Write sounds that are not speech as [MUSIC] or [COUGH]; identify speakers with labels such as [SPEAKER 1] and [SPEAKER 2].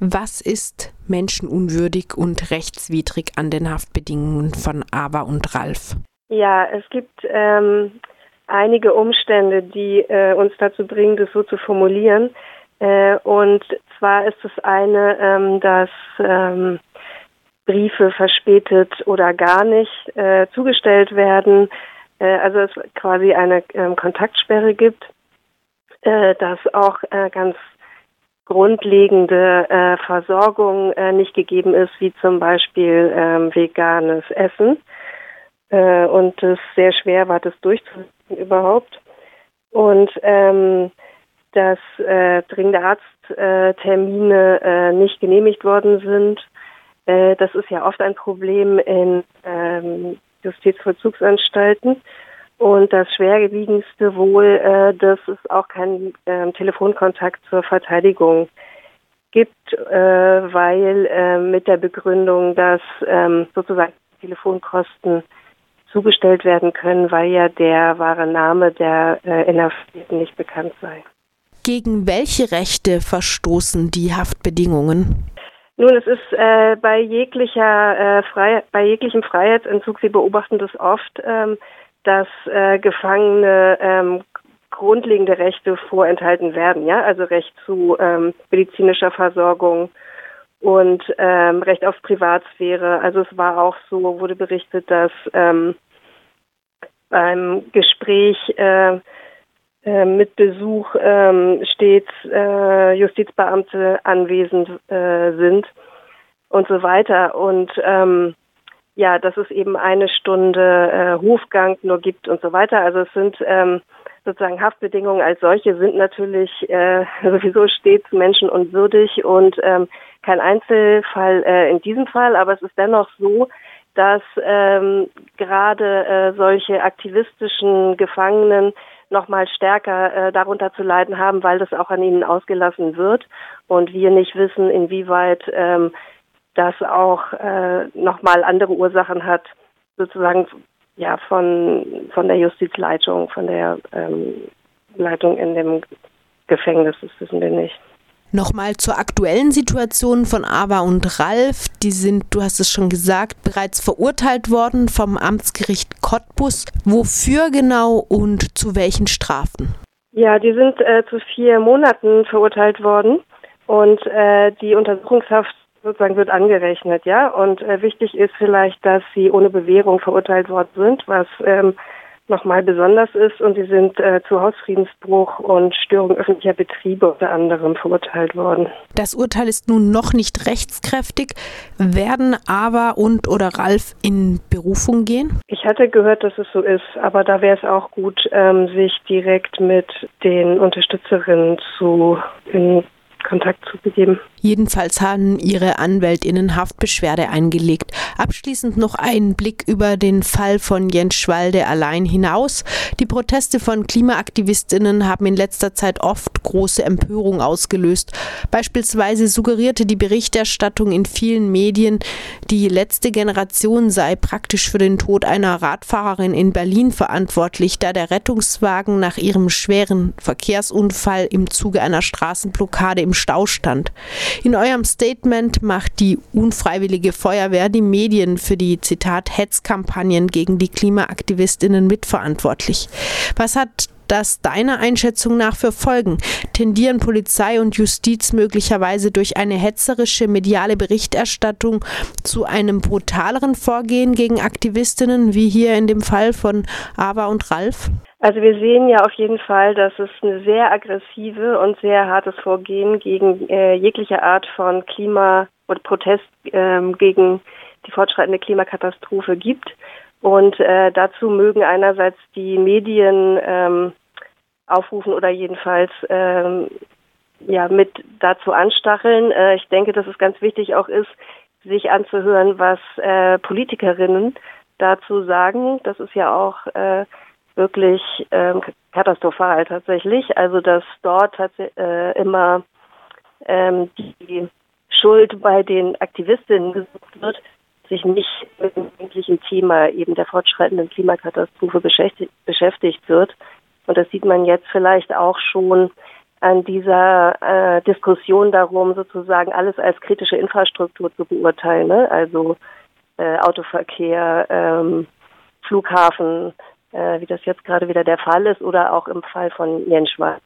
[SPEAKER 1] Was ist menschenunwürdig und rechtswidrig an den Haftbedingungen von Ava und Ralf?
[SPEAKER 2] Ja, es gibt ähm, einige Umstände, die äh, uns dazu bringen, das so zu formulieren. Äh, und zwar ist es eine, ähm, dass ähm, Briefe verspätet oder gar nicht äh, zugestellt werden, äh, also es quasi eine ähm, Kontaktsperre gibt, äh, dass auch äh, ganz grundlegende äh, Versorgung äh, nicht gegeben ist, wie zum Beispiel ähm, veganes Essen. Äh, und es sehr schwer war, das durchzusetzen überhaupt. Und ähm, dass äh, dringende Arzttermine äh, nicht genehmigt worden sind. Äh, das ist ja oft ein Problem in ähm, Justizvollzugsanstalten. Und das Schwerwiegendste wohl, äh, dass es auch keinen äh, Telefonkontakt zur Verteidigung gibt, äh, weil äh, mit der Begründung, dass ähm, sozusagen Telefonkosten zugestellt werden können, weil ja der wahre Name der äh, Inhaftierten nicht bekannt sei.
[SPEAKER 1] Gegen welche Rechte verstoßen die Haftbedingungen?
[SPEAKER 2] Nun, es ist äh, bei jeglicher bei jeglichem Freiheitsentzug, Sie beobachten das oft, ähm, dass äh, Gefangene ähm, grundlegende Rechte vorenthalten werden, ja, also Recht zu ähm, medizinischer Versorgung und ähm, Recht auf Privatsphäre. Also es war auch so, wurde berichtet, dass ähm, beim Gespräch äh, äh, mit Besuch ähm, stets äh, Justizbeamte anwesend äh, sind und so weiter. Und ähm, ja, dass es eben eine Stunde äh, Hofgang nur gibt und so weiter. Also es sind ähm, sozusagen Haftbedingungen als solche sind natürlich äh, [LAUGHS] sowieso stets menschenunwürdig und ähm, kein Einzelfall äh, in diesem Fall, aber es ist dennoch so, dass ähm, gerade äh, solche aktivistischen Gefangenen noch mal stärker äh, darunter zu leiden haben, weil das auch an ihnen ausgelassen wird und wir nicht wissen, inwieweit ähm, das auch äh, nochmal andere Ursachen hat, sozusagen ja von von der Justizleitung, von der ähm, Leitung in dem Gefängnis, das wissen wir nicht.
[SPEAKER 1] Nochmal zur aktuellen Situation von Ava und Ralf. Die sind, du hast es schon gesagt, bereits verurteilt worden vom Amtsgericht Cottbus. Wofür genau und zu welchen Strafen?
[SPEAKER 2] Ja, die sind äh, zu vier Monaten verurteilt worden und äh, die Untersuchungshaft sozusagen wird angerechnet, ja. Und äh, wichtig ist vielleicht, dass sie ohne Bewährung verurteilt worden sind, was ähm, nochmal besonders ist. Und sie sind äh, zu Hausfriedensbruch und Störung öffentlicher Betriebe unter anderem verurteilt worden.
[SPEAKER 1] Das Urteil ist nun noch nicht rechtskräftig. Werden Ava und oder Ralf in Berufung gehen?
[SPEAKER 2] Ich hatte gehört, dass es so ist, aber da wäre es auch gut, ähm, sich direkt mit den Unterstützerinnen zu in Kontakt zu begeben.
[SPEAKER 1] Jedenfalls haben ihre Anwältinnen Haftbeschwerde eingelegt. Abschließend noch ein Blick über den Fall von Jens Schwalde allein hinaus. Die Proteste von Klimaaktivistinnen haben in letzter Zeit oft große Empörung ausgelöst. Beispielsweise suggerierte die Berichterstattung in vielen Medien, die letzte Generation sei praktisch für den Tod einer Radfahrerin in Berlin verantwortlich, da der Rettungswagen nach ihrem schweren Verkehrsunfall im Zuge einer Straßenblockade im Stau stand. In eurem Statement macht die unfreiwillige Feuerwehr die Medien für die Zitat Hetzkampagnen gegen die Klimaaktivistinnen mitverantwortlich. Was hat das deiner Einschätzung nach für Folgen? Tendieren Polizei und Justiz möglicherweise durch eine hetzerische mediale Berichterstattung zu einem brutaleren Vorgehen gegen Aktivistinnen, wie hier in dem Fall von Ava und Ralf?
[SPEAKER 2] Also wir sehen ja auf jeden Fall, dass es eine sehr aggressive und sehr hartes Vorgehen gegen äh, jegliche Art von Klima- und Protest ähm, gegen die fortschreitende Klimakatastrophe gibt. Und äh, dazu mögen einerseits die Medien ähm, aufrufen oder jedenfalls ähm, ja mit dazu anstacheln. Äh, ich denke, dass es ganz wichtig auch ist, sich anzuhören, was äh, Politikerinnen dazu sagen. Das ist ja auch äh, wirklich ähm, katastrophal tatsächlich. Also dass dort äh, immer ähm, die Schuld bei den Aktivistinnen gesucht wird, sich nicht mit dem eigentlichen Thema eben der fortschreitenden Klimakatastrophe beschäftigt, beschäftigt wird. Und das sieht man jetzt vielleicht auch schon an dieser äh, Diskussion darum, sozusagen alles als kritische Infrastruktur zu beurteilen, ne? also äh, Autoverkehr, ähm, Flughafen, äh, wie das jetzt gerade wieder der Fall ist, oder auch im Fall von Jenschwald,